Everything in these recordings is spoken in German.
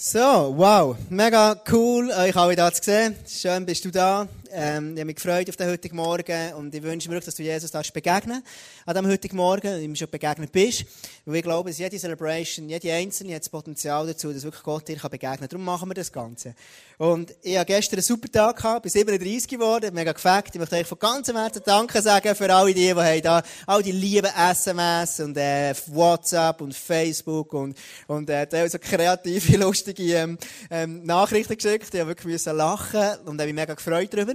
So, wow, mega cool, euch alle da zu sehen. Schön bist du da. Ähm, ich habe mich gefreut auf den heutigen Morgen und ich wünsche mir wirklich, dass du Jesus darfst begegnen an diesem heutigen Morgen und ihm schon begegnet bist. Weil ich glaube, dass jede Celebration, jede Einzelne hat das Potenzial dazu, dass wirklich Gott dir begegnen kann. Darum machen wir das Ganze. Und ich habe gestern einen super Tag gehabt, bin 37 geworden, mega gefällt. Ich möchte euch von ganzem Herzen Danke sagen für alle die, die haben da, all die lieben SMS und äh, WhatsApp und Facebook und, und äh, so kreative, lustige ähm, ähm, Nachrichten geschickt. Ich habe wirklich lachen und habe mich mega gefreut darüber.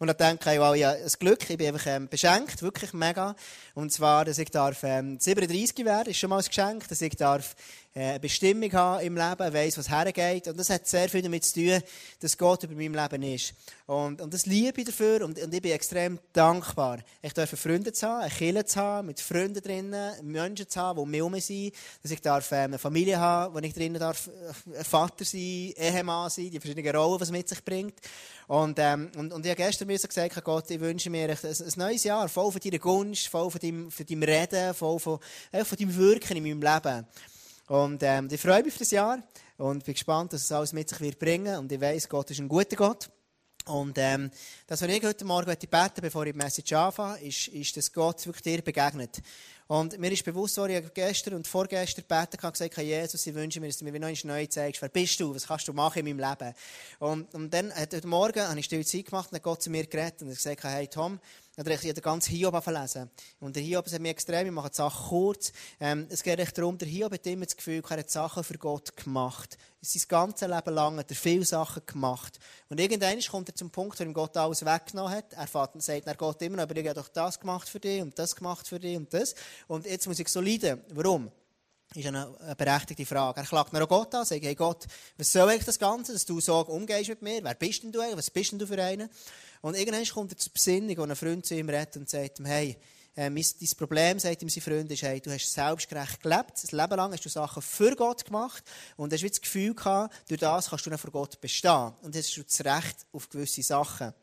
Und dann denke ich, wow, ja, ein Glück, ich bin einfach ähm, beschenkt, wirklich mega. Und zwar, dass ich darf ähm, 37 werden, ist schon mal ein Geschenk, dass ich darf äh, eine Bestimmung haben im Leben, weiss, was hergeht. Und das hat sehr viel damit zu tun, dass Gott über meinem Leben ist. Und, und das liebe ich dafür und, und ich bin extrem dankbar. Ich darf Freunde zu haben, eine Kirche zu haben, mit Freunden drinnen, Menschen zu haben, die um mich herum sind, dass ich darf, äh, eine Familie haben, wo ich drinnen darf, äh, Vater sein, Ehemann sein, die verschiedenen Rollen, es mit sich bringt. Und, ähm, und, und ich habe gestern mir gesagt, Gott, ich wünsche mir ein, ein neues Jahr, voll von deiner Gunst, voll von deinem, von deinem Reden, voll von, äh, von deinem Wirken in meinem Leben. Und ähm, ich freue mich auf das Jahr und bin gespannt, dass es alles mit sich wird bringen. Und ich weiß, Gott ist ein guter Gott. Und ähm, das, was ich heute Morgen beten bevor ich die Message anfange, ist, ist, dass Gott wirklich dir begegnet. Und mir ist bewusst, was ich gestern und vorgestern gebeten habe, gesagt habe, Jesus, ich wünsche mir, dass du mir noch neu zeigst, wer bist du, was kannst du machen in meinem Leben. Und, und dann, heute Morgen, habe ich still Zeit gemacht und hat Gott zu mir geredet und gesagt, hey Tom, oder ich habe den ganzen Hiob lesen. Und der Hiob hat mir extrem, ich mache die Sachen kurz. Ähm, es geht echt darum, der Hiob hat immer das Gefühl, er hat Sachen für Gott gemacht. Sein ganzes Leben lang hat er viele Sachen gemacht. Und irgendwann kommt er zum Punkt, wo ihm Gott alles weggenommen hat. Er sagt er Gott immer aber ich habe doch das gemacht für dich und das gemacht für dich und das. Und jetzt muss ich so leiden. Warum? ist eine, berechtigte Frage. Er klagt nach Gott an, sagt, hey Gott, was soll ich das Ganze, dass du so umgehst mit mir? Wer bist denn du eigentlich? Was bist denn du für einen? Und irgendwann kommt er zur Besinnung, wo ein Freund zu ihm redet und sagt ihm, hey, äh, dein Problem, sagt ihm sein Freund, ist, hey, du hast selbstgerecht gelebt, das Leben lang hast du Sachen für Gott gemacht und hast das Gefühl gehabt, durch das kannst du dann vor Gott bestehen. Und jetzt hast du das Recht auf gewisse Sachen.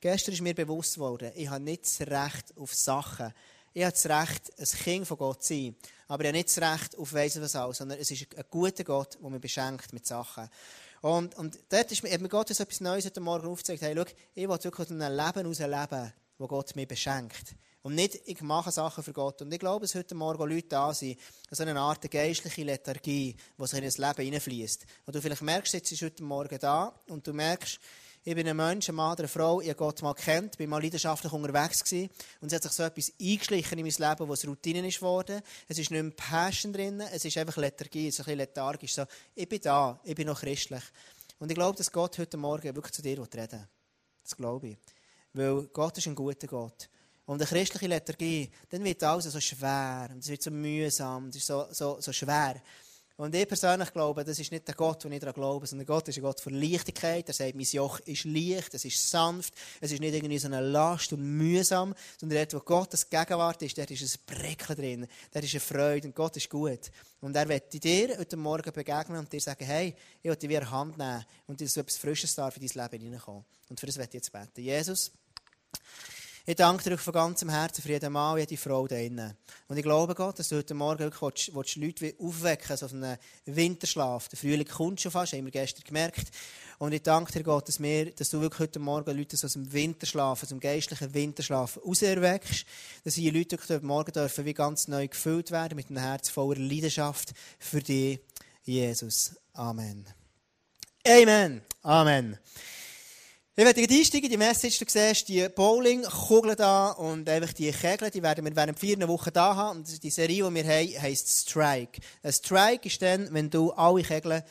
Gestern ist mir bewusst geworden, ich habe nicht das Recht auf Sachen. Ich habe das Recht, ein Kind von Gott zu sein. Aber ich habe nicht das Recht auf weiss was alles, sondern es ist ein guter Gott, der mich beschenkt mit Sachen. Und, und dort ist, hat mir Gott so etwas Neues heute Morgen aufgezeigt. Hey, schau, ich will wirklich ein Leben ausleben, wo Gott mir beschenkt. Und nicht, ich mache Sachen für Gott. Und ich glaube, dass heute Morgen Leute da sind, so eine Art geistliche Lethargie, die sich in das Leben hineinfließt. Und du vielleicht merkst, jetzt ist heute Morgen da und du merkst, ich bin ein Mensch, ein Mann, eine Frau, ich habe Gott mal kennt, bin mal leidenschaftlich unterwegs gewesen und es hat sich so etwas eingeschlichen in mein Leben, was Routine ist geworden. Es ist nicht mehr Passion drin, es ist einfach Lethargie, es ist ein bisschen lethargisch. So, ich bin da, ich bin noch christlich. Und ich glaube, dass Gott heute Morgen wirklich zu dir reden will. Das glaube ich. Weil Gott ist ein guter Gott. Und eine christliche Lethargie, dann wird alles so schwer, es wird so mühsam, es ist so, so, so schwer. Und ich persönlich glaube, das ist nicht der Gott, den ich daran glaube, sondern Gott ist ein Gott für Leichtigkeit. Er sagt, mein Joch ist leicht, es ist sanft, es ist nicht irgendwie so eine Last und mühsam, sondern dort, wo Gottes Gegenwart ist, dort ist ein Brecken drin, dort ist eine Freude und Gott ist gut. Und er wird dir heute Morgen begegnen und dir sagen, hey, ich will dich wieder Hand nehmen und dir so etwas Frisches darf in dein Leben hineinkommen. Und für das werde ich jetzt beten. Jesus, ich danke dir von ganzem Herzen für jeden Mann und jede Frau da drinnen. Und ich glaube, Gott, dass du heute Morgen wirklich willst, willst Leute aufwecken so auf einen Winterschlaf. Der Frühling kommt schon fast, haben wir gestern gemerkt. Und ich danke dir, Gott, dass, wir, dass du wirklich heute Morgen Leute aus dem Winterschlaf, aus dem geistlichen Winterschlaf rauserweckst. Dass die Leute heute Morgen dürfen wie ganz neu gefüllt werden mit einem Herz voller Leidenschaft für dich, Jesus. Amen. Amen. Amen. Ich werde einsteigen, die Message, du siehst, die Bowling-Kugeln da und einfach die Kegel, die werden wir während vier Wochen da haben. Und die Serie, die wir haben, heisst Strike. Ein Strike ist dann, wenn du alle Kegel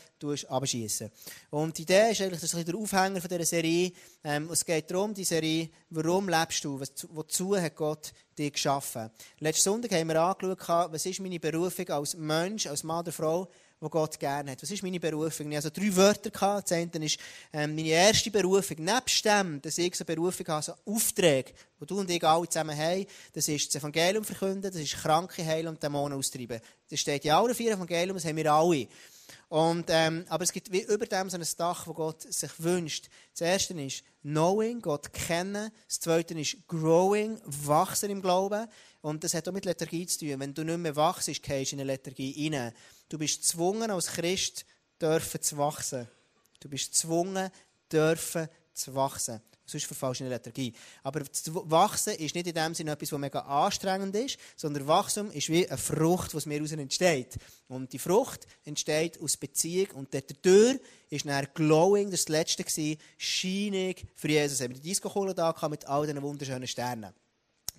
abschießen Und die Idee ist eigentlich, das ist der Aufhänger von dieser Serie. Ähm, es geht darum, die Serie, warum lebst du? Wozu hat Gott dich geschaffen? Letzten Sonntag haben wir angeschaut, was ist meine Berufung als Mensch, als Mann oder Frau? Die Gott gerne hat. Was ist meine Berufung? Ich hatte also drei Wörter. Das eine ist ähm, meine erste Berufung. Nebst dem, dass ich so eine Berufung habe, so Aufträge, die du und ich alle zusammen haben, das ist das Evangelium verkünden, das ist Kranke heilen und Dämonen austreiben. Das steht in allen vier Evangelium, das haben wir alle. Und, ähm, aber es gibt wie über dem so ein Dach, wo Gott sich wünscht. Das erste ist Knowing, Gott kennen. Das zweite ist Growing, wachsen im Glauben. Und das hat auch mit Lethargie zu tun. Wenn du nicht mehr wachst, gehst du in eine Lethargie rein. Du bist gezwungen, als Christ dürfen zu wachsen. Du bist gezwungen, dürfen zu wachsen. Sonst verfallst du in eine Lethargie. Aber Wachsen ist nicht in dem Sinne etwas, was mega anstrengend ist, sondern Wachstum ist wie eine Frucht, die aus mir heraus entsteht. Und die Frucht entsteht aus Beziehung und dadurch ist dann glowing, das, war das letzte, scheinig für Jesus. Wir haben die Disco-Kohle da mit all diesen wunderschönen Sternen.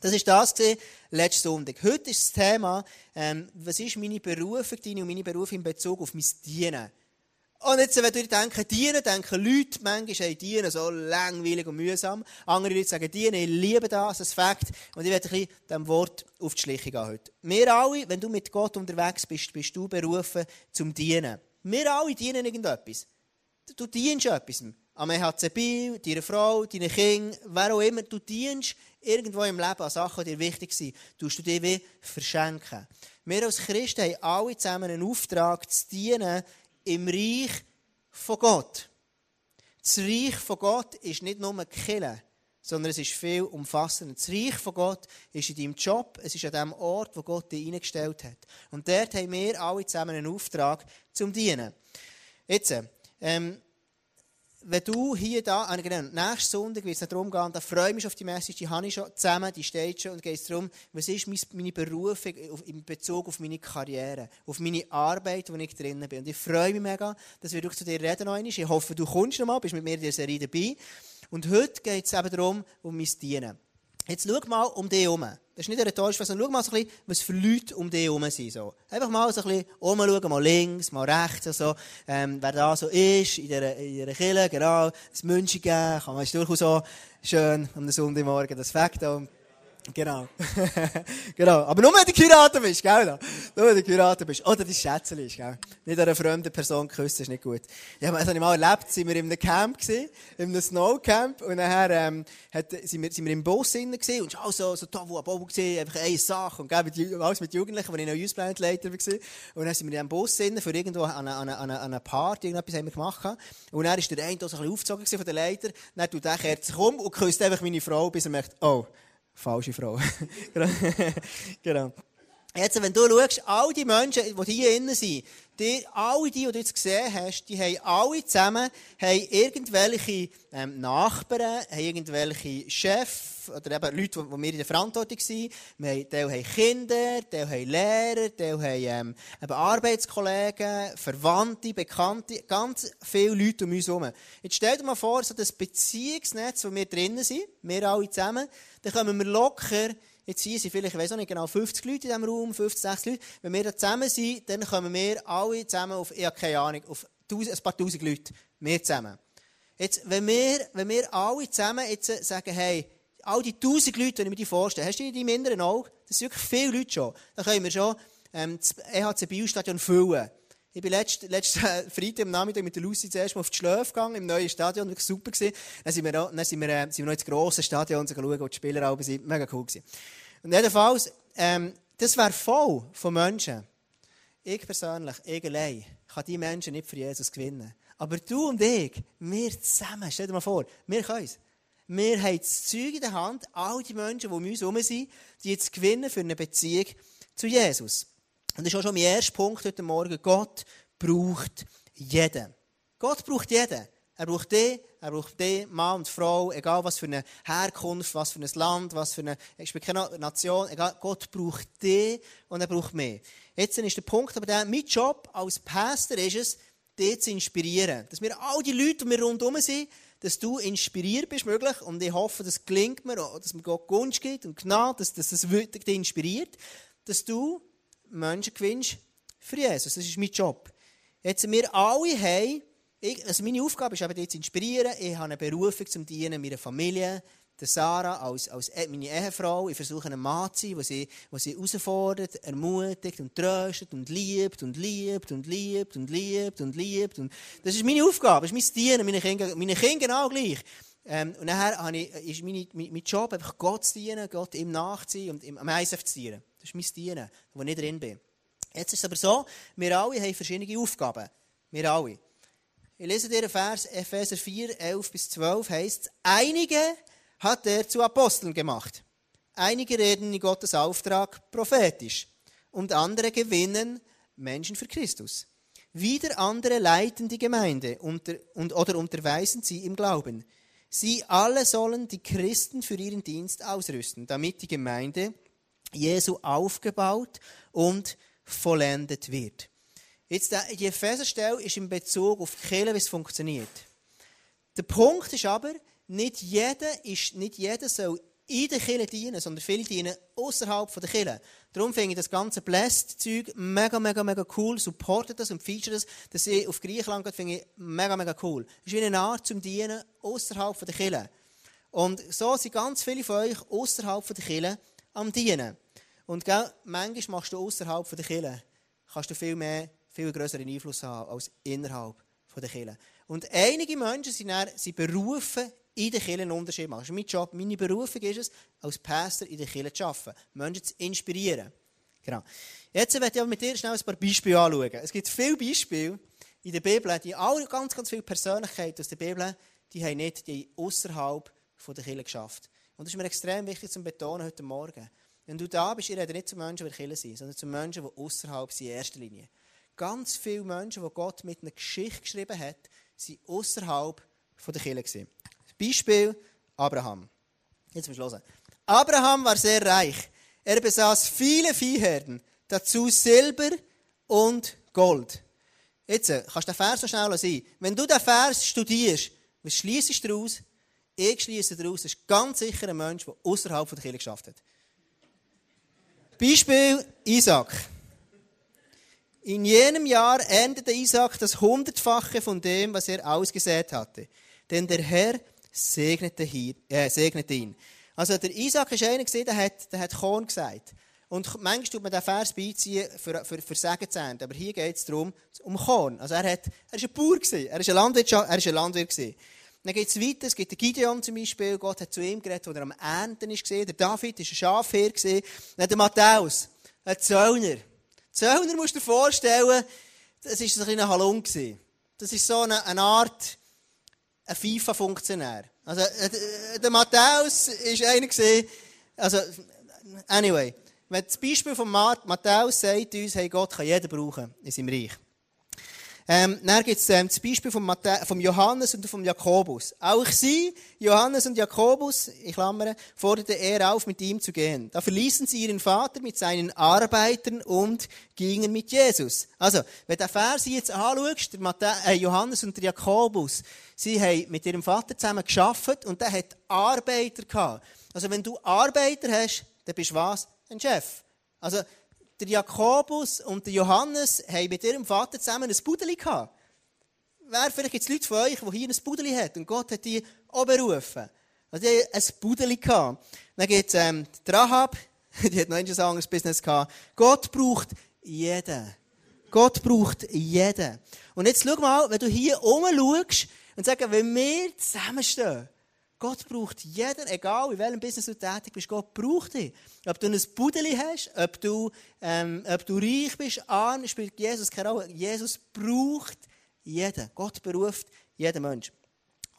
Das ist das letzten Sonntag. Heute ist das Thema, ähm, was ist meine Berufung, deine und meine Berufung in Bezug auf mein Dienen. Und jetzt, wenn du denkst, dienen, denken Leute manchmal, hey, dienen, so langweilig und mühsam. Andere Leute sagen, dienen, ich liebe das, das Fakt. Und ich werde ein dem Wort auf die Schliche gehen heute. Wir alle, wenn du mit Gott unterwegs bist, bist du berufen zum Dienen. Wir alle dienen irgendetwas. Du dienst etwas. Am EHC Biel, deiner Frau, deinen Kindern, wer auch immer. Du dienst irgendwo im Leben an Sachen, die dir wichtig sind. Du du dir wie verschenken. Wir als Christen haben alle zusammen einen Auftrag zu dienen im Reich von Gott. Das Reich von Gott ist nicht nur Kille, sondern es ist viel umfassender. Das Reich von Gott ist in deinem Job, es ist an dem Ort, wo Gott dich eingestellt hat. Und dort haben wir alle zusammen einen Auftrag zum Dienen. Jetzt, ähm, wenn du hier da, äh, genau, nächsten Sonntag wird es darum gehen, da freue ich mich auf die Message, die habe ich schon zusammen, die steht schon, und geht es darum, was ist meine Berufung in Bezug auf meine Karriere, auf meine Arbeit, wo ich drinnen bin. Und ich freue mich mega, dass wir zu dir reden noch Ich hoffe, du kommst noch mal, bist mit mir in der Serie dabei. Und heute geht es eben darum, um mein Dienen. Jetzt schau mal um dich herum. Das ist nicht eine rhetorische sondern schau mal so ein bisschen, was für Leute um dich herum sind. So. Einfach mal so ein bisschen umschauen, mal links, mal rechts, also, ähm, wer da so ist, in dieser Kille, genau, das München geben, kann man durchaus so schön am Sonntagmorgen das Fakt haben. Genau. genau. Aber nur wenn du geheiratet bist, gell? Nur wenn du geheiratet bist. Oder dein Schätzchen ist, gell? Nicht eine fremde Person küssen, ist nicht gut. Ja, das habe ich mal erlebt. Sind wir in einem Camp gewesen, in einem Snowcamp. Und nachher, ähm, hat, sind, wir, sind wir im Bus drinnen gewesen. Und auch so, so toll, wo Bobo gewesen, einfach eine Sache. Und, gell, alles mit Jugendlichen, wo ich noch Youth Planet Leiter war. Und dann sind wir in einem Bus drinnen, für irgendwo an einer, an einer, einer Party, irgendetwas haben wir gemacht. Und dann ist der eine so ein bisschen aufgezogen von der Leiter. Dann tut der kehrt sich um und küsst einfach meine Frau, bis er merkt, oh, Falsche Frau. genau. Jetzt, wenn du schaust, all die Menschen, die hier innen sind, die, alle die, die du jetzt gesehen hast, die haben alle zusammen haben irgendwelche ähm, Nachbarn, haben irgendwelche Chefs oder eben Leute, die, wir in der Verantwortung sind. Wir haben, Kinder, die haben Lehrer, die haben ähm, Arbeitskollegen, Verwandte, Bekannte, ganz viele Leute um uns herum. Jetzt stell dir mal vor, so das Beziehungsnetz, wo wir drinnen sind, wir alle zusammen, dann kommen wir locker Jetzt hier sind vielleicht, ich weiß auch nicht genau, 50 Leute in diesem Raum, 50, 60 Leute. Wenn wir da zusammen sind, dann kommen wir alle zusammen auf, ich keine Ahnung, auf ein paar tausend Leute. Wir zusammen. Jetzt, wenn wir, wenn wir alle zusammen jetzt sagen, hey, all die tausend Leute, wenn ich mir die vorstelle, hast du die in Auge? Das sind wirklich viele Leute schon. Dann können wir schon ähm, das EHC Biostadion füllen. Ich bin letzten, letzten Freitag am Nachmittag mit der Lucy zuerst mal auf die Schläfe gegangen, im neuen Stadion, wirklich super gewesen. Dann sind wir, dann sind wir, äh, sind wir noch ins grosse Stadion schauen, wo die Spieler alle sind. Mega cool gewesen. Und jedenfalls, ähm, das wäre voll von Menschen. Ich persönlich, ich allein, kann die Menschen nicht für Jesus gewinnen. Aber du und ich, wir zusammen, stell dir mal vor, wir können es. Wir haben das Zeug in der Hand, all die Menschen, die um uns herum sind, die jetzt gewinnen für eine Beziehung zu Jesus. Und das ist auch schon mein erster Punkt heute Morgen. Gott braucht jeden. Gott braucht jeden. Er braucht dich, er braucht dich, Mann und Frau, egal was für eine Herkunft, was für ein Land, was für eine, ich bin keine Nation, egal, Gott braucht dich und er braucht mich. Jetzt ist der Punkt, aber der, mein Job als Pastor ist es, dich zu inspirieren. Dass wir all die Leute, die wir rundherum sind, dass du inspiriert bist, möglich. Und ich hoffe, das gelingt mir, dass mir Gott Gunst gibt und Gnade, dass, dass das dich inspiriert, dass du Menschen gewinnst für Jesus. Das ist mein Job. Jetzt, wir alle haben, ich, also meine Aufgabe ist eben, zu inspirieren. Ich habe eine Berufung zum Dienen meiner Familie, der Sarah als, als e, meine Ehefrau. Ich versuche einen Mann zu sein, der sie, der sie herausfordert, ermutigt und tröstet und liebt und liebt und liebt und liebt und liebt. Und das ist meine Aufgabe, das ist mein Dienen, meine Kinder, meine Kinder genau gleich. Ähm, und nachher habe ich, ist meine, mein, mein Job einfach Gott zu dienen, Gott ihm nachzuziehen und ihm am ISF zu dienen. Das ist mein Dienen, wo ich drin bin. Jetzt ist es aber so, wir alle haben verschiedene Aufgaben. Wir alle. Ich lese dir den Vers Epheser 4, 11 bis 12 heißt Einige hat er zu Aposteln gemacht. Einige reden in Gottes Auftrag prophetisch und andere gewinnen Menschen für Christus. Wieder andere leiten die Gemeinde unter, und, oder unterweisen sie im Glauben. Sie alle sollen die Christen für ihren Dienst ausrüsten, damit die Gemeinde Jesu aufgebaut und vollendet wird. Jetzt, die Epheserstelle ist in Bezug auf die Kirche, wie es funktioniert. Der Punkt ist aber, nicht jeder, ist, nicht jeder soll in der Kirche dienen, sondern viele dienen außerhalb der Kirche. Darum finde ich das ganze Blessed-Zeug mega, mega, mega cool, supportet das und feature das, dass ich auf Griechenland gehe, finde ich mega, mega cool. Es ist wie eine Art zum Dienen außerhalb der Kirche. Und so sind ganz viele von euch außerhalb der Kirche am Dienen. Und gell, manchmal machst du außerhalb der Kirche, kannst du viel mehr, viel größeren Einfluss haben als innerhalb der Kirche. Und einige Menschen sind, dann, sind berufen, in der Kirche einen Unterschied machen. Mein Job, meine Berufung ist es, als Pastor in der Kirche zu arbeiten, Menschen zu inspirieren. Genau. Jetzt werde ich mit dir schnell ein paar Beispiele anschauen. Es gibt viele Beispiele in der Bibel, die alle ganz, ganz viele Persönlichkeiten aus der Bibel, die haben nicht die außerhalb der Kirche geschafft. Und das ist mir extrem wichtig zu betonen heute Morgen. Wenn du da bist, ich rede nicht zu Menschen, die Kirche sind, sondern zu Menschen, die außerhalb sind, in erster Linie. Ganz viele Menschen, die Gott mit einer Geschichte geschrieben hat, sind außerhalb der gewesen. Beispiel Abraham. Jetzt müssen wir hören. Abraham war sehr reich. Er besaß viele Viehherden, dazu Silber und Gold. Jetzt äh, kannst du den Vers so schnell sein. Wenn du den Vers studierst, was schließt du daraus? Ich schließe daraus, das ist ganz sicher ein Mensch, der außerhalb der Kirche geschafft hat. Beispiel Isaac. In jenem Jahr erntete Isaac das Hundertfache von dem, was er ausgesät hatte. Denn der Herr segnete, hier, äh, segnete ihn. Also der Isaac ist einer, der hat, der hat Korn gesagt. Und manchmal tut man den Vers beiziehen, für, für, für Segen zu ernten. Aber hier geht es darum, um Korn. Also er, hat, er ist ein Bauer, er ist ein Landwirt. Er ist ein Landwirt gewesen. Dann geht es weiter, es gibt den Gideon zum Beispiel, Gott hat zu ihm geredet, als er am Ernten ist. Der David war ein Schafherr. Dann der Matthäus, ein Zöllner. Zöllner musst du dir vorstellen, das war ein kleiner. Das ist so eine, eine Art, ein FIFA-Funktionär. Also, äh, der Matthäus war einer also, anyway. Wenn das Beispiel von Matthäus sagt uns, hey, Gott kann jeder brauchen in seinem Reich. Ähm, dann gibt es ähm, das Beispiel von, von Johannes und von Jakobus. Auch sie, Johannes und Jakobus, ich klammere, forderte er auf, mit ihm zu gehen. Da verließen sie ihren Vater mit seinen Arbeitern und gingen mit Jesus. Also, wenn den Vers jetzt anschaust, der Matthä äh, Johannes und der Jakobus, sie haben mit ihrem Vater zusammen geschafft und der hat Arbeiter gehabt. Also, wenn du Arbeiter hast, dann bist du was? Ein Chef. Also, der Jakobus und der Johannes haben mit ihrem Vater zusammen ein Budeli gehabt. Wer, vielleicht es Leute von euch, die hier ein Budeli haben und Gott hat die auch berufen. Also die ein Budeli gehabt. Dann gibt es ähm, die Rahab, die hat noch ein anderes Business gehabt. Gott braucht jeden. Gott braucht jeden. Und jetzt schau mal, wenn du hier rumschaust und sagst, wenn wir zusammenstehen, Gott braucht jeden, egal in welchem Business du tätig bist, Gott braucht dich. Ob du ein Budeli hast, ob du, ähm, ob du reich bist, arm, spielt Jesus keine Rolle. Jesus braucht jeden. Gott beruft jeden Menschen.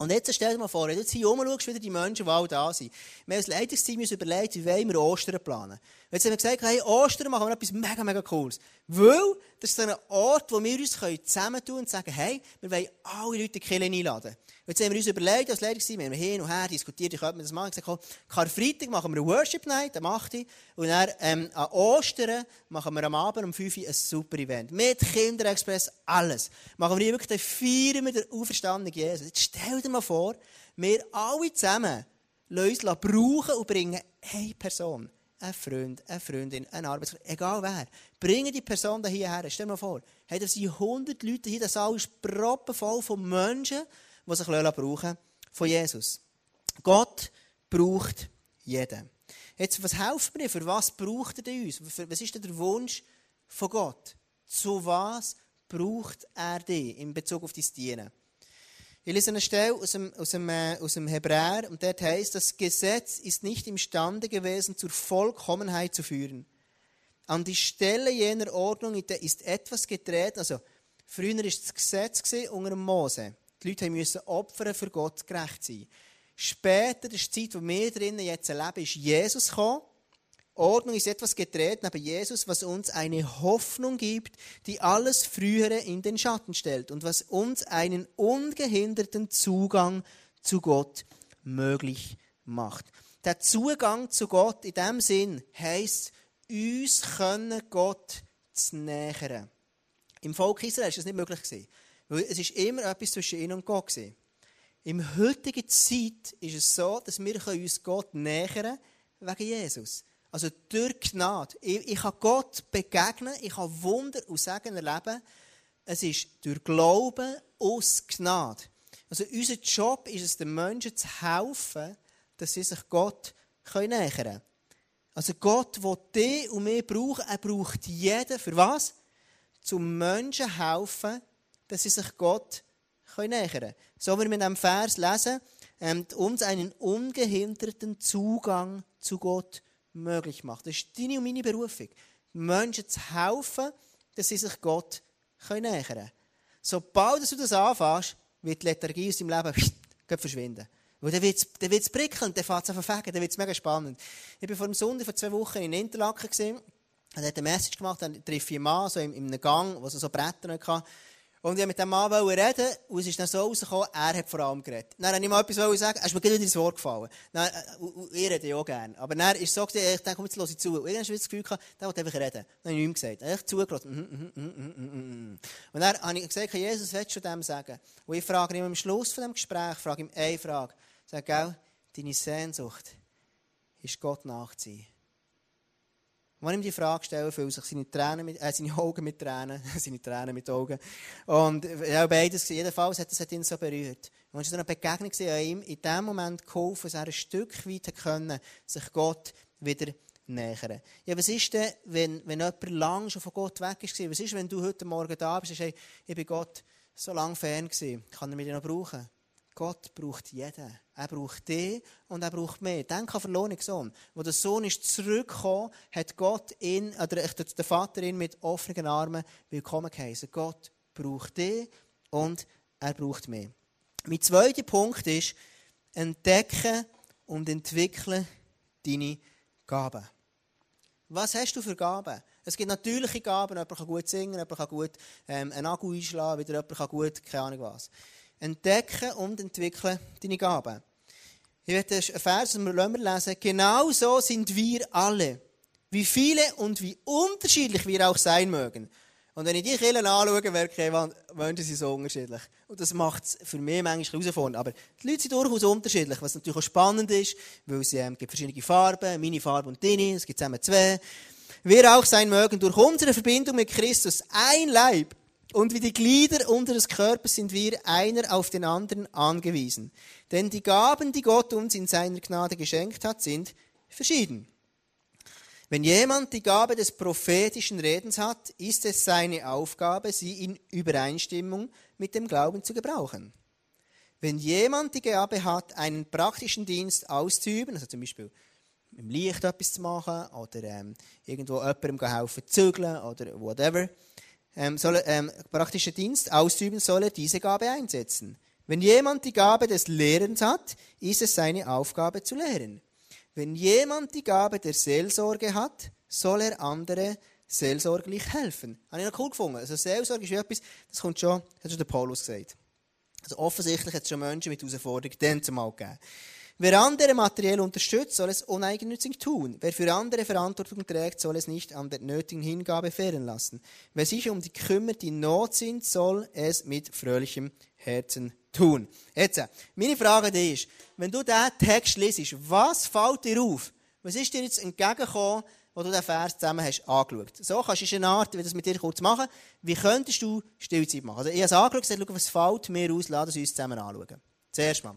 Und jetzt stell dir mal vor, wenn du jetzt hier rumschaust, wieder die Menschen, die alle da sind. Wir haben als Leitungsteam uns überlegt, wie wollen wir Ostern planen. Jetzt haben wir gesagt, hey, Ostern machen wir etwas mega, mega Cooles. Weil, das ist so ein Ort, wo wir uns zusammentun und sagen, hey, wir wollen alle Leute in die Kirche einladen. Jetzt haben wir uns überlegt, als Leitungsteam, wir haben hin und her diskutiert, ich könnte mir das machen, gesagt, komm, Karfreitag machen wir eine Worship Night, am 8. Und dann, ähm, Ostern machen wir am Abend um 5 Uhr ein super Event. Mit Kinderexpress, alles. Machen wir hier wirklich, feiern wir den auferstandenen Jesus. Jetzt stell dir mal vor, wir alle zusammen lassen uns brauchen und bringen eine Person, einen Freund, eine Freundin, eine Arbeitskollegin, egal wer, bringen die Person hierher. Stell dir mal vor, hey, da sind 100 Leute hier, das Saal ist proppenvoll von Menschen, die sich brauchen von Jesus. Gott braucht jeden. Jetzt, was helfen wir? Für was braucht er uns? Was ist denn der Wunsch von Gott? Zu was braucht er dich in Bezug auf dein Dienen? Ich lese eine Stelle aus dem, aus dem, äh, aus dem Hebräer und dort heißt, das Gesetz ist nicht imstande gewesen, zur Vollkommenheit zu führen. An die Stelle jener Ordnung ist etwas getreten. Also, früher war das Gesetz unter Mose. Die Leute mussten opfern, für Gott gerecht sein. Später, das ist die Zeit, wo wir drinnen jetzt erleben, ist Jesus gekommen Ordnung ist etwas gedreht neben Jesus, was uns eine Hoffnung gibt, die alles Frühere in den Schatten stellt und was uns einen ungehinderten Zugang zu Gott möglich macht. Der Zugang zu Gott in dem Sinn heisst, uns können Gott zu nähern. Im Volk Israel war das nicht möglich. Weil es ist immer etwas zwischen ihnen und Gott. Gewesen. Im heutigen Zeit ist es so, dass wir uns Gott nähern wegen Jesus. Also durch Gnade. Ich, ich kann Gott begegnen, ich kann Wunder und Segen erleben. Es ist durch Glauben aus Gnade. Also unser Job ist es, den Menschen zu helfen, dass sie sich Gott nähern können. Also Gott, der dich und mich braucht, er braucht jeden. Für was? Zum Menschen helfen, dass sie sich Gott nähern können. So wie wir in diesem Vers lesen, ähm, uns einen ungehinderten Zugang zu Gott möglich macht. Das ist deine und meine Berufung. Menschen zu helfen, dass sie sich Gott nähern können. Sobald du das anfängst, wird die Lethargie aus deinem Leben verschwinden. Weil dann wird es prickeln, dann fängt es an verfegen, dann wird es mega spannend. Ich war vor dem Sonntag vor zwei Wochen in Interlaken gesehen, er hat eine Message gemacht, dann treffe ich einen Mann so in, in einem Gang, wo es so Bretter hatte. Und ich wollte mit dem Mann reden und es ist dann so rausgekommen, er hat vor allem geredet. Dann wollte ich mal etwas sagen, er ist mir gerade ins Wort gefallen. Dann, äh, ich rede ja auch gerne. Aber dann ist so, gewesen, ich denke, komm, jetzt höre ich zu. Und irgendwann habe ich das Gefühl gehabt, der wollte einfach reden. Dann habe ich ihm gesagt. Ich zugelassen. Mm, mm, mm, und dann habe ich gesagt, Jesus, willst du dem sagen? Und ich frage ihn am Schluss von dem Gespräch, frage ihm eine Frage. Ich sage, gell, deine Sehnsucht ist Gott nachziehen. Wenn ihm die Frage stelle, füllen sich seine, Tränen mit, äh, seine Augen mit Tränen, seine Tränen mit Augen. Und ja, beides, jedenfalls hat das ihn so berührt. Und es war eine Begegnung an ihm, in dem Moment geholfen, dass er ein Stück weit können, sich Gott wieder nähern. Ja, was ist denn, wenn, wenn jemand lang schon von Gott weg ist? Was ist, wenn du heute Morgen da bist und sagst, hey, ich bin Gott so lange fern gewesen, kann er mich noch brauchen? Gott braucht jeden. Er braucht dich und er braucht mehr. Denk an verlorenen Sohn. Wo der Sohn ist zurückgekommen, hat Gott ihn, oder der Vater ihn mit offenen Armen willkommen geheißen. Gott braucht dich und er braucht mehr. Mein zweiter Punkt ist, entdecken und entwickeln deine Gaben. Was hast du für Gaben? Es gibt natürliche Gaben, jemand kann gut singen, jemand kann gut ähm, einen Akku einschlagen, wieder jemand kann gut, keine Ahnung was. Entdecken und entwickeln deine Gaben. Ich werde einen Vers lesen. Genau so sind wir alle. Wie viele und wie unterschiedlich wir auch sein mögen. Und wenn ich die Kirchen anschaue, merke ich, Menschen sind so unterschiedlich. Und das macht es für mich manchmal herausfordernd. Aber die Leute sind durchaus unterschiedlich, was natürlich auch spannend ist, weil es ähm, gibt verschiedene Farben, meine Farbe und deine, es gibt zusammen zwei. Wir auch sein mögen, durch unsere Verbindung mit Christus ein Leib und wie die Glieder unseres Körpers sind wir einer auf den anderen angewiesen. Denn die Gaben, die Gott uns in seiner Gnade geschenkt hat, sind verschieden. Wenn jemand die Gabe des prophetischen Redens hat, ist es seine Aufgabe, sie in Übereinstimmung mit dem Glauben zu gebrauchen. Wenn jemand die Gabe hat, einen praktischen Dienst auszuüben, also zum Beispiel im Licht etwas zu machen oder ähm, irgendwo jemandem helfen zu zügeln oder whatever, ähm, soll, ähm, praktischen Dienst ausüben, soll er diese Gabe einsetzen. Wenn jemand die Gabe des Lehrens hat, ist es seine Aufgabe zu lehren. Wenn jemand die Gabe der Seelsorge hat, soll er andere seelsorglich helfen. Habe ich noch cool gefunden. Also Seelsorge ist etwas, das kommt schon, hat schon der Paulus gesagt. Also offensichtlich hat es schon Menschen mit Herausforderungen dann zumal gegeben. Wer andere materiell unterstützt, soll es uneigennützig tun. Wer für andere Verantwortung trägt, soll es nicht an der nötigen Hingabe fehlen lassen. Wer sich um die kümmert, die Not sind, soll es mit fröhlichem Herzen tun. Jetzt, meine Frage ist, wenn du diesen Text liest, was fällt dir auf? Was ist dir jetzt entgegengekommen, wo du den Vers zusammen hast angeschaut? So kannst du eine Art, wie das mit dir kurz machen. Wie könntest du Stillzeit machen? Also ich habe es angeschaut, gesagt, was fällt mir aus, lass uns zusammen anschauen. Zuerst mal.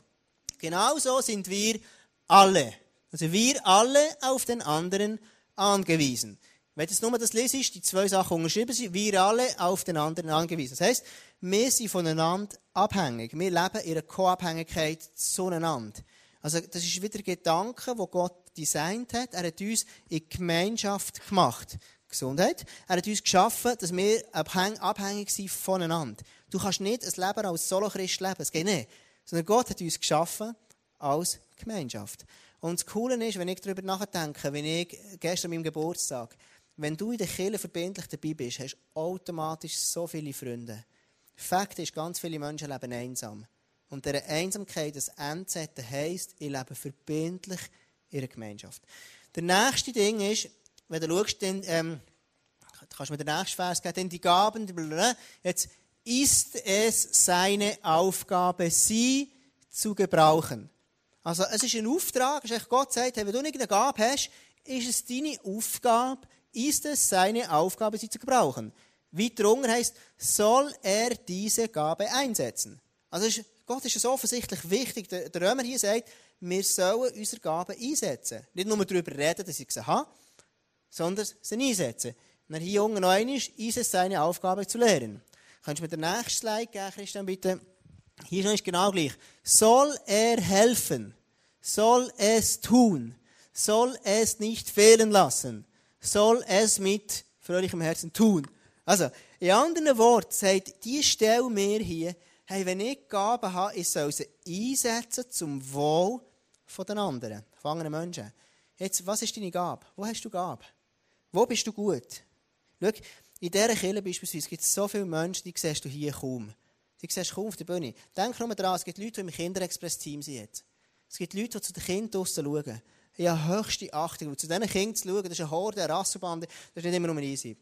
Genauso sind wir alle. Also wir alle auf den anderen angewiesen. Wenn jetzt nur das lese, ist die zwei Sachen unterschrieben sind, wir alle auf den anderen angewiesen. Das heisst, wir sind voneinander abhängig. Wir leben in einer Co-Abhängigkeit zueinander. Also, das ist wieder ein Gedanke, wo Gott designt hat. Er hat uns in Gemeinschaft gemacht. Gesundheit. Er hat uns geschaffen, dass wir abhängig sind voneinander. Du kannst nicht ein Leben als Solo-Christ leben. Es geht nicht. Sondern Gott hat uns geschaffen als Gemeinschaft. Und das Coole ist, wenn ich darüber nachdenke, wenn ich gestern an meinem Geburtstag, wenn du in der Kirche verbindlich dabei bist, hast du automatisch so viele Freunde. Fakt ist, ganz viele Menschen leben einsam. Und dieser Einsamkeit, das Endzeit, heisst, ich lebe verbindlich in einer Gemeinschaft. Der nächste Ding ist, wenn du schaust, dann, ähm, kannst du mir den nächsten Vers geben, denn die Gaben, jetzt ist es seine Aufgabe, sie zu gebrauchen. Also, es ist ein Auftrag, ist Gott sagt, hey, wenn du nicht eine Gabe hast, ist es deine Aufgabe, ist es seine Aufgabe, sie zu gebrauchen. Wie drunter heißt, soll er diese Gabe einsetzen. Also, ist, Gott ist es offensichtlich wichtig. Der, der Römer hier sagt, wir sollen unsere Gaben einsetzen. Nicht nur darüber reden, dass ich sie habe, sondern sie einsetzen. Und hier unten noch einmal, ist es seine Aufgabe zu lehren. Kannst du mir den nächsten Slide geben, Christian, bitte? Hier ist genau gleich. Soll er helfen? Soll es tun? Soll es nicht fehlen lassen? Soll es mit fröhlichem Herzen tun? Also, in anderen Worten sagt die Stelle mir hier, hey, wenn ich Gaben habe, ich soll sie einsetzen zum Wohl der anderen, von anderen Menschen. Jetzt, was ist deine Gabe? Wo hast du Gabe? Wo bist du gut? Schau, in dieser Kirche beispielsweise gibt es so viele Menschen, die siehst du hier kaum. Die siehst du kaum auf der Bühne. Denk nur daran, es gibt Leute, die im Kinderexpress-Team sind. Es gibt Leute, die zu den Kindern draussen schauen. Ich habe höchste Achtung. Und zu diesen Kindern zu schauen, das ist eine Horde, eine Rasselbande, das ist nicht immer nur easy.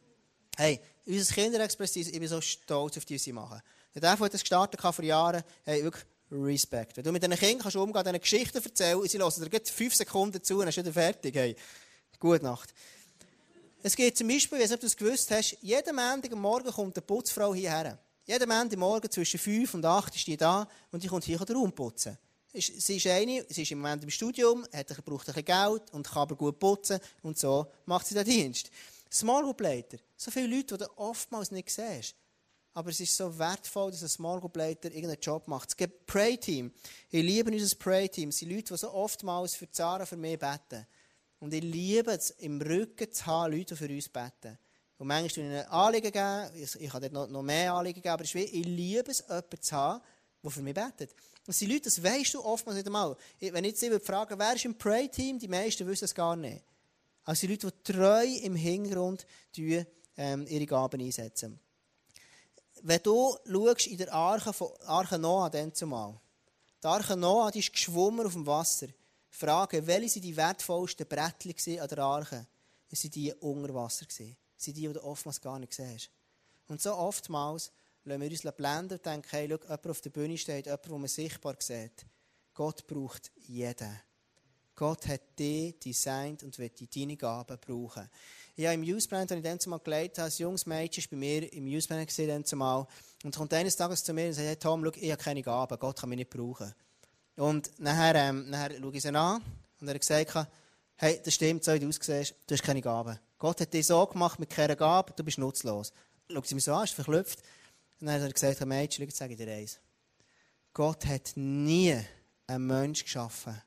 Hey, unser Kinderexpress-Team, ich bin so stolz auf die, was sie machen. Der Dave, der das gestartet hat vor Jahren, hey, wirklich Respekt. Wenn du mit diesen Kindern kannst umgehen, diesen Geschichten erzählen, sie hören dir fünf Sekunden zu und dann ist wieder fertig. Hey, gute Nacht. Es geht zum Beispiel, ich weiß nicht, ob du es gewusst hast, jeden Montag am Morgen kommt eine Putzfrau hierher. Jeden Montag Morgen zwischen 5 und 8 ist die da und die kommt hier den Raum putzen. Sie ist eine, sie ist im Moment im Studium, hat, braucht ein bisschen Geld und kann aber gut putzen und so macht sie den Dienst. Small Group Leiter, so viele Leute, die du oftmals nicht siehst. Aber es ist so wertvoll, dass ein Small Group Leiter irgendeinen Job macht. Es gibt Pray Team. Ich liebe unser Pray Team. Es sind Leute, die so oftmals für Zara für mich beten. Und ich liebe es, im Rücken zu haben, Leute, die für uns beten. Und manchmal tue ich ihnen Anliegen geben, ich kann dort noch, noch mehr Anliegen geben, aber ich liebe es, jemanden zu haben, der für mich betet. Und die Leute, das weißt du oftmals nicht einmal. Wenn ich sie frage, wer ist im Pray-Team, die meisten wissen es gar nicht. Also die Leute, die treu im Hintergrund tun, ähm, ihre Gaben einsetzen. Wenn du schaust in der Arche, von, Arche Noah, zumal. Die Arche Noah, die ist geschwommen auf dem Wasser fragen, welche sind die wertvollsten Brettchen an der Arche? Es sind die unter Wasser. Es sind die, die du oftmals gar nicht siehst. Und so oftmals lassen wir uns blenden und denken, hey, schau, jemand auf der Bühne steht, jemand, den man sichtbar sieht. Gott braucht jeden. Gott hat dich designt und wird deine Gaben brauchen. Ich habe im Youthband, als ich dann zumal geleitet habe, ein junges Mädchen war bei mir im zumal, und kommt eines Tages zu mir und sagt, hey Tom, schau, ich habe keine Gaben, Gott kann mich nicht brauchen. Und nachher, ähm, nachher schaue ich sie an und er hat gesagt, hey, das stimmt, so wie du aussiehst, du hast keine Gaben. Gott hat dich so gemacht mit keiner Gabe, du bist nutzlos. Schaut sie mich so an, ist verklüpft. Und dann hat er gesagt, Mädchen, schau, sage ich dir eins. Gott hat nie einen Menschen geschaffen,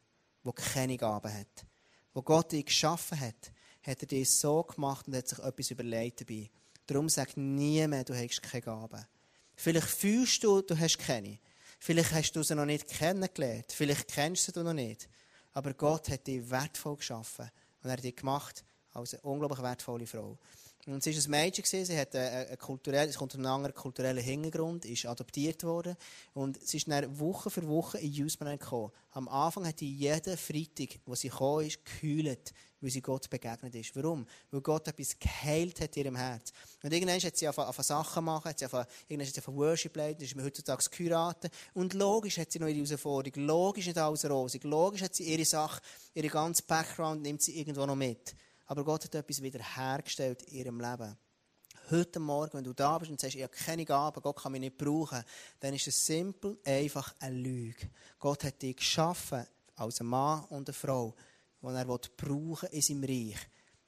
der keine Gaben hat. Wo Gott dich geschaffen hat, hat er dich so gemacht und hat sich etwas überlegt dabei. Darum sagt niemand, du hast keine Gaben. Vielleicht fühlst du, du hast keine. Vielleicht hast du sie noch nicht kennengelernt. Vielleicht kennst du sie noch nicht. Aber Gott hat dich wertvoll geschaffen. Und er hat dich gemacht als eine unglaublich wertvolle Frau. Und sie war ein Mädchen, sie hat einen kulturell, sie kommt aus einem anderen kulturellen Hintergrund, ist adoptiert worden. Und sie ist dann Woche für Woche in Youthman gekommen. Am Anfang hat sie jeden Freitag, wo sie gekommen ist, gehüllt, weil sie Gott begegnet ist. Warum? Weil Gott etwas geheilt hat in ihrem Herz. Und irgendwann hat sie angefangen, Sachen machen, hat sie angefangen, irgendwann hat sie angefangen Worship leiten, ist heutzutage geheiratet. Und logisch hat sie noch ihre Herausforderung, logisch nicht alles rosig, logisch hat sie ihre Sache, ihre ganze Background nimmt sie irgendwo noch mit. Aber Gott hat etwas wiederhergestellt in ihrem Leben. Heute Morgen, wenn du da bist und sagst, ich habe keine Gaben, Gott kann mich nicht brauchen, dann ist es simpel, einfach eine Lüge. Gott hat dich geschaffen als ein Mann und eine Frau, die er brauchen in seinem Reich.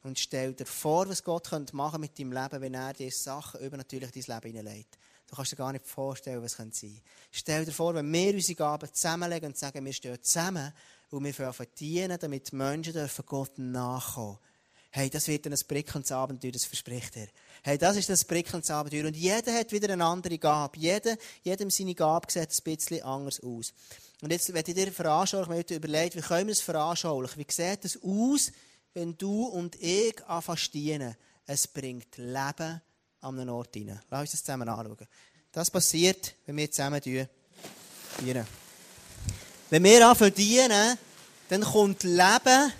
Und stell dir vor, was Gott machen mit deinem Leben, wenn er dir Sachen übernatürlich in dein Leben hineinlegt. Du kannst dir gar nicht vorstellen, was es sein könnte. Stell dir vor, wenn wir unsere Gaben zusammenlegen und sagen, wir stehen zusammen und wir verdienen, damit Menschen Gott nachkommen dürfen Hey, das wird ein prickelndes Abenteuer, das verspricht er. Hey, das ist das prickelndes Abenteuer. Und jeder hat wieder eine andere Gabe. Jeder, jedem seine Gabe sieht ein bisschen anders aus. Und jetzt werde ich dir veranschaulichen, ich mir überlegt, wie können wir es veranschaulichen? Wie sieht es aus, wenn du und ich anfangen dienen? Es bringt Leben an einen Ort hinein. Lass uns das zusammen anschauen. Das passiert, wenn wir zusammen dienen. Wenn wir anfangen dienen, dann kommt Leben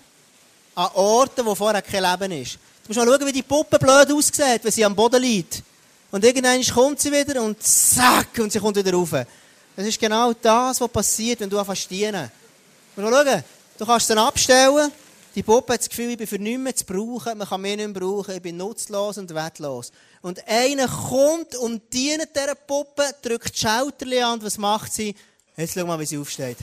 an Orten, wo vorher kein Leben ist. Du musst mal schauen, wie die Puppe blöd aussieht, wenn sie am Boden liegt. Und irgendwann kommt sie wieder und zack, und sie kommt wieder rauf. Das ist genau das, was passiert, wenn du anfängst zu dienen. Mal schauen, du kannst sie abstellen, die Puppe hat das Gefühl, ich bin für nichts mehr zu brauchen, man kann mich nicht mehr brauchen, ich bin nutzlos und wertlos. Und einer kommt und dient dieser Puppe, drückt die Schulterchen an, was macht sie? Jetzt schau mal, wie sie aufsteht.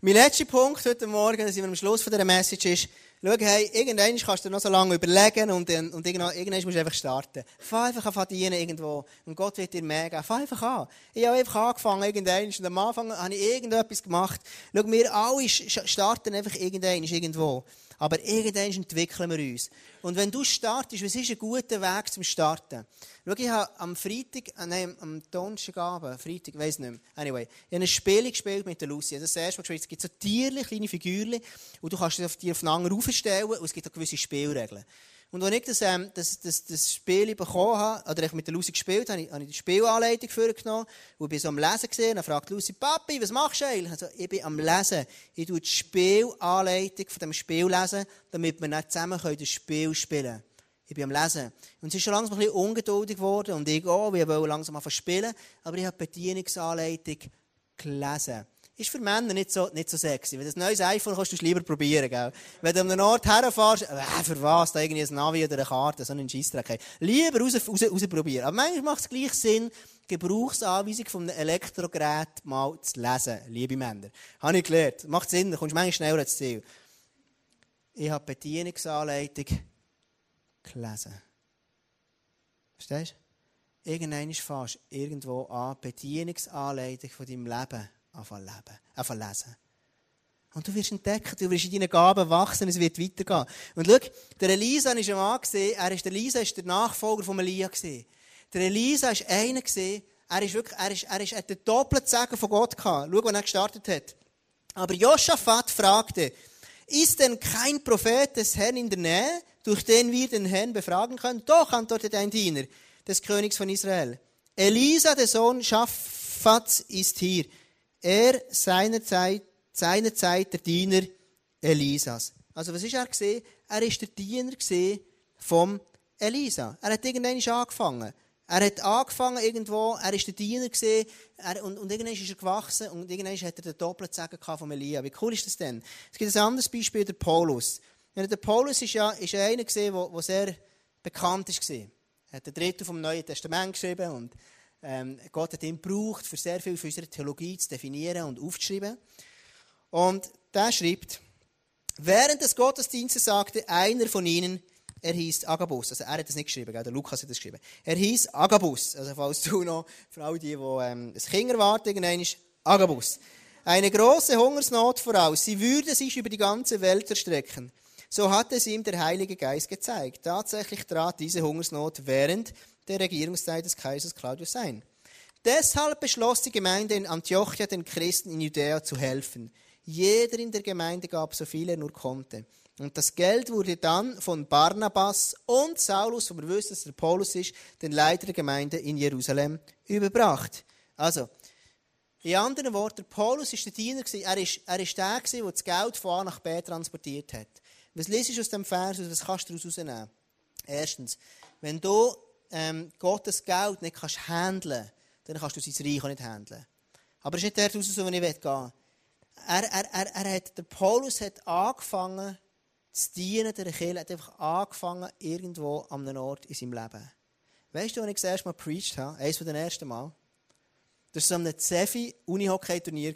Mein letzter Punkt heute Morgen, da sind wir am Schluss von dieser Message, ist, schau, hey, irgendwann kannst du noch so lange überlegen und, und irgendwann, musst du einfach starten. Fang einfach an verdienen irgendwo und Gott wird dir geben. Fang einfach an. Ich habe einfach angefangen irgendwann und am Anfang habe ich irgendetwas gemacht. Schau, wir alle starten einfach irgendwann irgendwo. Aber irgendwann entwickeln wir uns. Und wenn du startest, was ist ein guter Weg zum Starten? Schau, ich habe am Freitag, äh, nein, am Donnerstagabend, Freitag, weiß nicht mehr, anyway, ich habe ein Spiel gespielt mit der Lucy. Das, das erste Mal gespielt, es gibt so Tierchen, kleine Figürchen, und du kannst die aufeinander aufstellen, und es gibt auch gewisse Spielregeln. Und als ich das, ähm, das, das, das Spiel bekommen habe, oder ich mit der Lucy gespielt habe, habe ich die Spielanleitung vorgenommen und bin so am Lesen gesehen. Dann fragt Lucy, Papi, was machst du eigentlich? Also, ich bin am Lesen. Ich tue die Spielanleitung von dem Spiel lesen, damit wir nicht zusammen das Spiel spielen können. Ich bin am Lesen. Und sie ist schon langsam ein bisschen ungeduldig geworden und ich auch, wir wollen langsam anfangen spielen, aber ich habe die Bedienungsanleitung gelesen ist für Männer nicht so, nicht so sexy. Wenn du ein neues iPhone kannst du es lieber probieren, gell? Wenn du an einem Ort herfährst, äh, für was, da irgendwie ein Navi oder eine Karte, so einen Scheissdreck. Lieber raus, raus, raus. Aber manchmal macht es gleich Sinn, Gebrauchsanweisung von einem Elektrogerät mal zu lesen, liebe Männer. Habe ich gelernt. Macht Sinn, dann kommst du manchmal schneller ins Ziel. Ich habe Bedienungsanleitung gelesen. Verstehst du? Irgendwann fährst irgendwo an, Bedienungsanleitung von deinem Leben anfangen leben, anfangen lesen. Und du wirst entdecken, du wirst in deinen Gaben wachsen, es wird weitergehen. Und schau, der Elisa ist ein Mann er ist, der Elisa ist der Nachfolger von Elia. Der Elisa ist einer er ist wirklich, er ist, er ist, er hat den doppelten Segen von Gott gehabt. Schau, wann er gestartet hat. Aber Josaphat fragte, ist denn kein Prophet des Herrn in der Nähe, durch den wir den Herrn befragen können? Doch, antwortete ein Diener des Königs von Israel. Elisa, der Sohn Schaffats, ist hier er seinerzeit, seinerzeit der Diener Elisas. Also was ist er gesehen? Er ist der Diener vom Elisa. Er hat irgendwann angefangen. Er hat angefangen irgendwo, er ist der Diener gesehen und, und irgendwann ist er gewachsen und irgendwann hat er den doppelten vom Elia. Wie cool ist das denn? Es gibt ein anderes Beispiel, der Paulus. Der Paulus ist ja, ist ja einer gesehen, der, der sehr bekannt ist Er hat den Dritten vom Neuen Testament geschrieben und ähm, Gott hat ihn gebraucht, für sehr viel für unsere Theologie zu definieren und aufzuschreiben. Und der schreibt, während des Gottesdienstes sagte einer von ihnen, er hieß Agabus. Also er hat das nicht geschrieben, der Lukas hat das geschrieben. Er hieß Agabus. Also falls du noch, für alle die, die ähm, ein Kind erwarten, ist Agabus. Eine große Hungersnot voraus. Sie würde sich über die ganze Welt erstrecken. So hat es ihm der Heilige Geist gezeigt. Tatsächlich trat diese Hungersnot während der Regierungszeit des Kaisers Claudius ein. Deshalb beschloss die Gemeinde in Antiochia den Christen in Judäa zu helfen. Jeder in der Gemeinde gab so viel er nur konnte. Und das Geld wurde dann von Barnabas und Saulus, wo wir wissen, dass der Paulus ist, den Leiter der Gemeinde in Jerusalem, überbracht. Also, in anderen Worten, Paulus ist der Diener, er ist, er ist der, der das Geld von A nach B transportiert hat. Was liest du aus dem Vers, was kannst du daraus herausnehmen? Erstens, wenn du ähm, Gottes Geld nicht kannst handeln, dann kannst du sein Reich auch nicht handeln. Aber es ist nicht der raus, wie ich gehen will. Er, er, er, er hat, der Paulus hat angefangen zu dienen der Kirche, hat einfach angefangen irgendwo an einem Ort in seinem Leben. Weißt du, als ich das erste Mal preached habe, eines von den ersten Mal, das war so ein Zefi Unihockey-Turnier.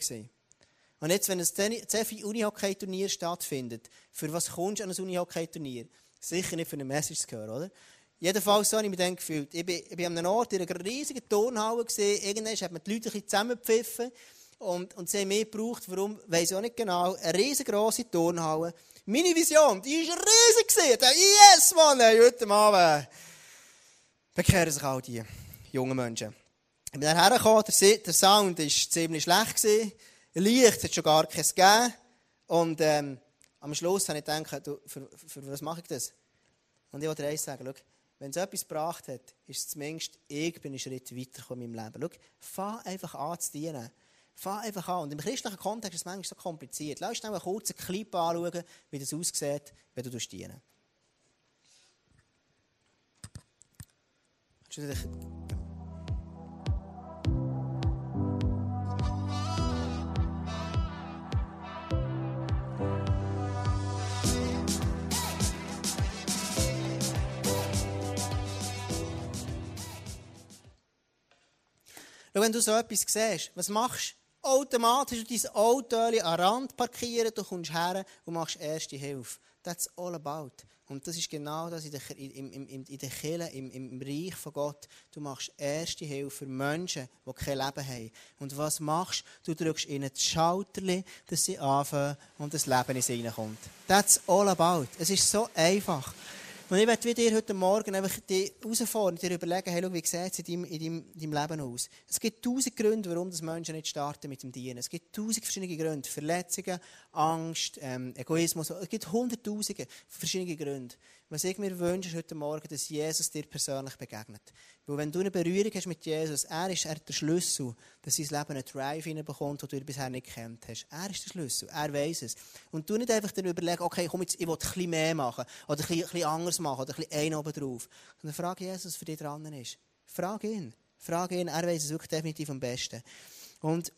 Und jetzt, wenn ein CFI-Unihockey-Turnier stattfindet, für was kommst du an ein Unihockey-Turnier? Sicher nicht für eine Message zu hören, oder? Jedenfalls so habe ich mich dann gefühlt. Ich bin an einem Ort in einer riesigen Turnhalle gesehen. Irgendwann hat man die Leute ein zusammengepfiffen. Und, und sie haben mehr gebraucht. Warum? Weiss ich auch nicht genau. Eine riesengroße Turnhalle. Meine Vision, die war riesig. Gewesen. Yes, Mann, hey, heute Abend bekehren sich all die jungen Menschen. Ich bin dann hergekommen, der, der Sound war ziemlich schlecht. Gewesen. Licht hat schon gar keins gegeben. Und ähm, am Schluss habe ich gedacht, du, für, für, was mache ich das? Und ich wollte dir eins sagen, schau, wenn es etwas gebracht hat, ist es zumindest, ich bin einen Schritt weitergekommen in meinem Leben. Schau, fang einfach an zu dienen. Fang einfach an. Und im christlichen Kontext ist es manchmal so kompliziert. Lass uns einen kurzen Clip anschauen, wie das aussieht, wenn du dienen Schau, wenn du so etwas siehst, was machst du? Automatisch dein Auto an den Rand parkieren, du kommst her und machst erste Hilfe. That's all about. Und das ist genau das in der, in, in, in der Kirche, im, im Reich von Gott. Du machst erste Hilfe für Menschen, die kein Leben haben. Und was machst du? Du drückst ihnen das Schalterli, dass sie anfangen und das Leben in sie hineinkommt. That's all about. Es ist so einfach. Und ich möchte dir heute Morgen einfach die herausfordern, dir überlegen, hey, schau, wie sieht es in deinem, in, deinem, in deinem Leben aus? Es gibt tausend Gründe, warum das Menschen nicht starten mit dem Dienen. Es gibt tausend verschiedene Gründe. Verletzungen, Angst, ähm, Egoismus. Es gibt hunderttausende verschiedene Gründe. Was ich mir wünsche, ist heute Morgen, dass Jesus dir persönlich begegnet. Weil wenn du eine Berührung hast mit Jesus, er ist er der Schlüssel, dass sein Leben einen Drive hineinbekommt, den du bisher nicht kennt hast. Er ist der Schlüssel, er weiß es. Und du nicht einfach dann überlegen, okay, komm jetzt, ich will bisschen mehr machen, oder ein bisschen, ein bisschen anders machen, oder ein bisschen einen oben drauf. Sondern frage Jesus, was für dich dran ist. Frage ihn. Frage ihn, er weiß es wirklich definitiv am besten. Und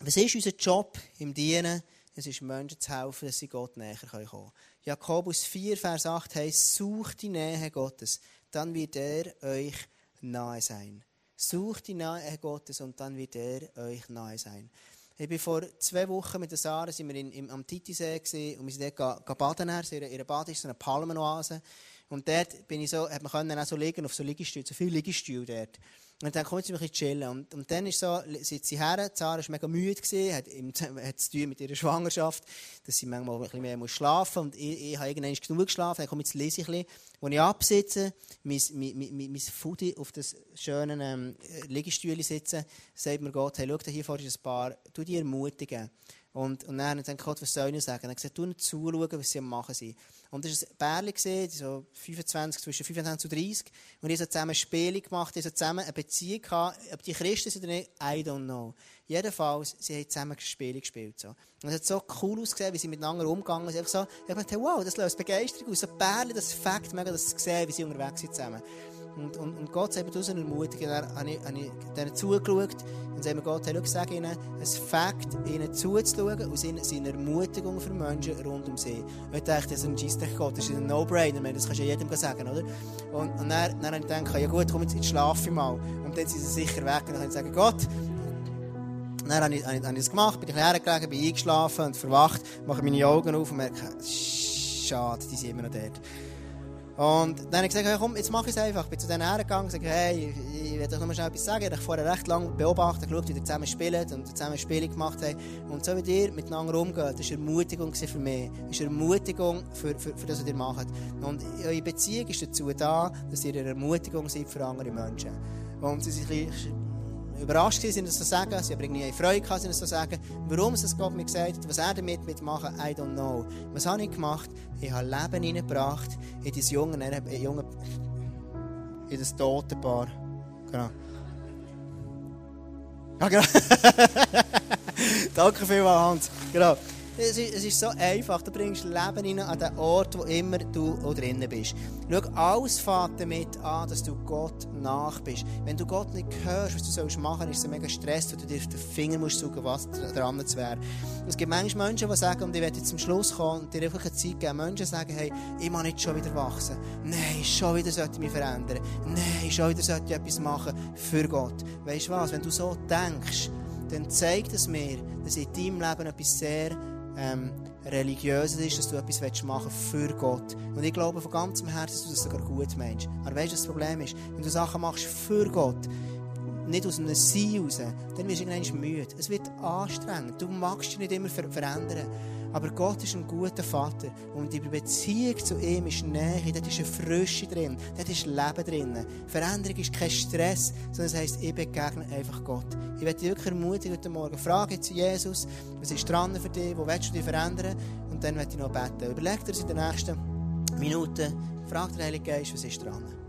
was ist unser Job im Dienen? Es ist Menschen zu helfen, dass sie Gott näher kommen können. Jakobus 4, Vers 8 heißt, sucht die Nähe Gottes, dann wird er euch nahe sein. Sucht die Nähe Gottes und dann wird er euch nahe sein. Ich bin vor zwei Wochen mit der Sarah sind wir in, im, am Titisee und wir sind dort baden. Ihre, ihre Bad ist so eine Palmenoase. Und dort bin ich so, hat man können auch so liegen auf so Liegestühlen, so viele Liegestühle dort. Und dann kommt sie ein bisschen chillen. Und, und dann ist so, sitzt sie her, Zara war mega müde, gewesen, hat, im, hat zu tun mit ihrer Schwangerschaft, dass sie manchmal ein bisschen mehr muss schlafen muss. Und ich, ich habe irgendwann genug geschlafen, dann komme jetzt lese ich ein bisschen. Als ich absitze, mein, mein, mein, mein Foodie auf das schönen ähm, Liegestühle sitze, sagt mir Gott, hey, schau, hier vorne ist ein Paar, tu dich ermutigen. Und, und dann hat er Gott, was soll ich sagen? Er hat gesagt, du nicht zuschauen, was sie machen sind. Und das war ein Bärli, so 25, zwischen 25 und 30. Und die haben zusammen Spiele gemacht, die haben zusammen eine Beziehung gehabt. Ob die Christen sind oder nicht, I don't know. Jedenfalls, sie haben zusammen Spiele gespielt. So. Und es hat so cool ausgesehen, wie sie miteinander umgegangen sind. So, ich dachte, wow, das löst Begeisterung aus. So Bärli, das Fakt, mega das sehen, wie sie unterwegs sind zusammen. Und, und, und Gott sagt uns eine Ermutigung. Dann habe ich, habe ich zugeschaut und sagen Gott, sag ihnen, es Fakt, ihnen zuzuschauen und seine Ermutigung für Menschen rund um sie. Und ich dachte, das ist ein Scheissdreck Gott, das ist ein No-Brainer, das kannst du jedem sagen, oder? Und, und dann, dann ich gedacht, ja gut, komm, jetzt, schlafe ich mal. Und dann sind sie sicher weg und dann ich sagen, Gott, dann habe ich, das gemacht, bin ich hergelegen, bin eingeschlafen und verwacht, mache meine Augen auf und merke, schade, die sind immer noch dort. Und dann habe ich gesagt, hey, komm, jetzt mache ich es einfach. Ich bin zu denen hergegangen und gesagt, hey, ich will euch mal schnell etwas sagen. Ich habe vorher recht lange beobachtet, geschaut, wie ihr zusammen spielt und zusammen Spiele gemacht habt. Und so wie ihr miteinander umgeht, das war Ermutigung für mich. Das ist Ermutigung für, für, für das, was ihr macht. Und eure Beziehung ist dazu da, dass ihr eine Ermutigung seid für andere Menschen. Und sie sind ein bisschen überrascht waren, das so sagen. Sie haben irgendwie Freude gehabt, das so sagen. Warum es Gott mir gesagt hat, was er damit mitmachen, I don't know. Was habe ich gemacht? Ich habe Leben hineingebracht in das junge, in, junge, in das tote Paar. Genau. Ja, genau. Danke vielmals, Hans. Genau. Es ist, es ist, so einfach. Du bringst Leben rein an den Ort, wo immer du drinnen bist. Schau, alles fängt damit an, dass du Gott nach bist. Wenn du Gott nicht hörst, was du sollst machen, ist es mega Stress, weil du dir den Finger musst suchen, was dran zu wäre. Es gibt manchmal Menschen, die sagen, und ich werde jetzt zum Schluss kommen und dir einfach eine Zeit geben. Menschen sagen, hey, ich muss nicht schon wieder wachsen. Nein, schon wieder sollte ich mich verändern. Nein, schon wieder sollte ich etwas machen für Gott. Weißt du was? Wenn du so denkst, dann zeigt es mir, dass in deinem Leben etwas sehr ähm, Religiöses ist, dass du etwas machen willst für Gott. Und ich glaube von ganzem Herzen, dass du das sogar gut meinst. Aber weißt du, das Problem ist, wenn du Sachen machst für Gott, nicht aus einem Sein raus, dann wirst du irgendwann müde. Es wird anstrengend. Du magst dich nicht immer ver verändern. Aber Gott ist ein guter Vater. Und die Beziehung zu ihm ist Nähe. Dort ist eine Frische drin. Dort ist Leben drin. Veränderung ist kein Stress, sondern es heisst, ich begegne einfach Gott. Ich werde dich wirklich ermutigen heute Morgen. Frage jetzt Jesus, was ist dran für dich? Wo willst du dich verändern? Und dann werde ich noch beten. Überleg dir in den nächsten Minuten. Frag den Heiligen Geist, was ist dran?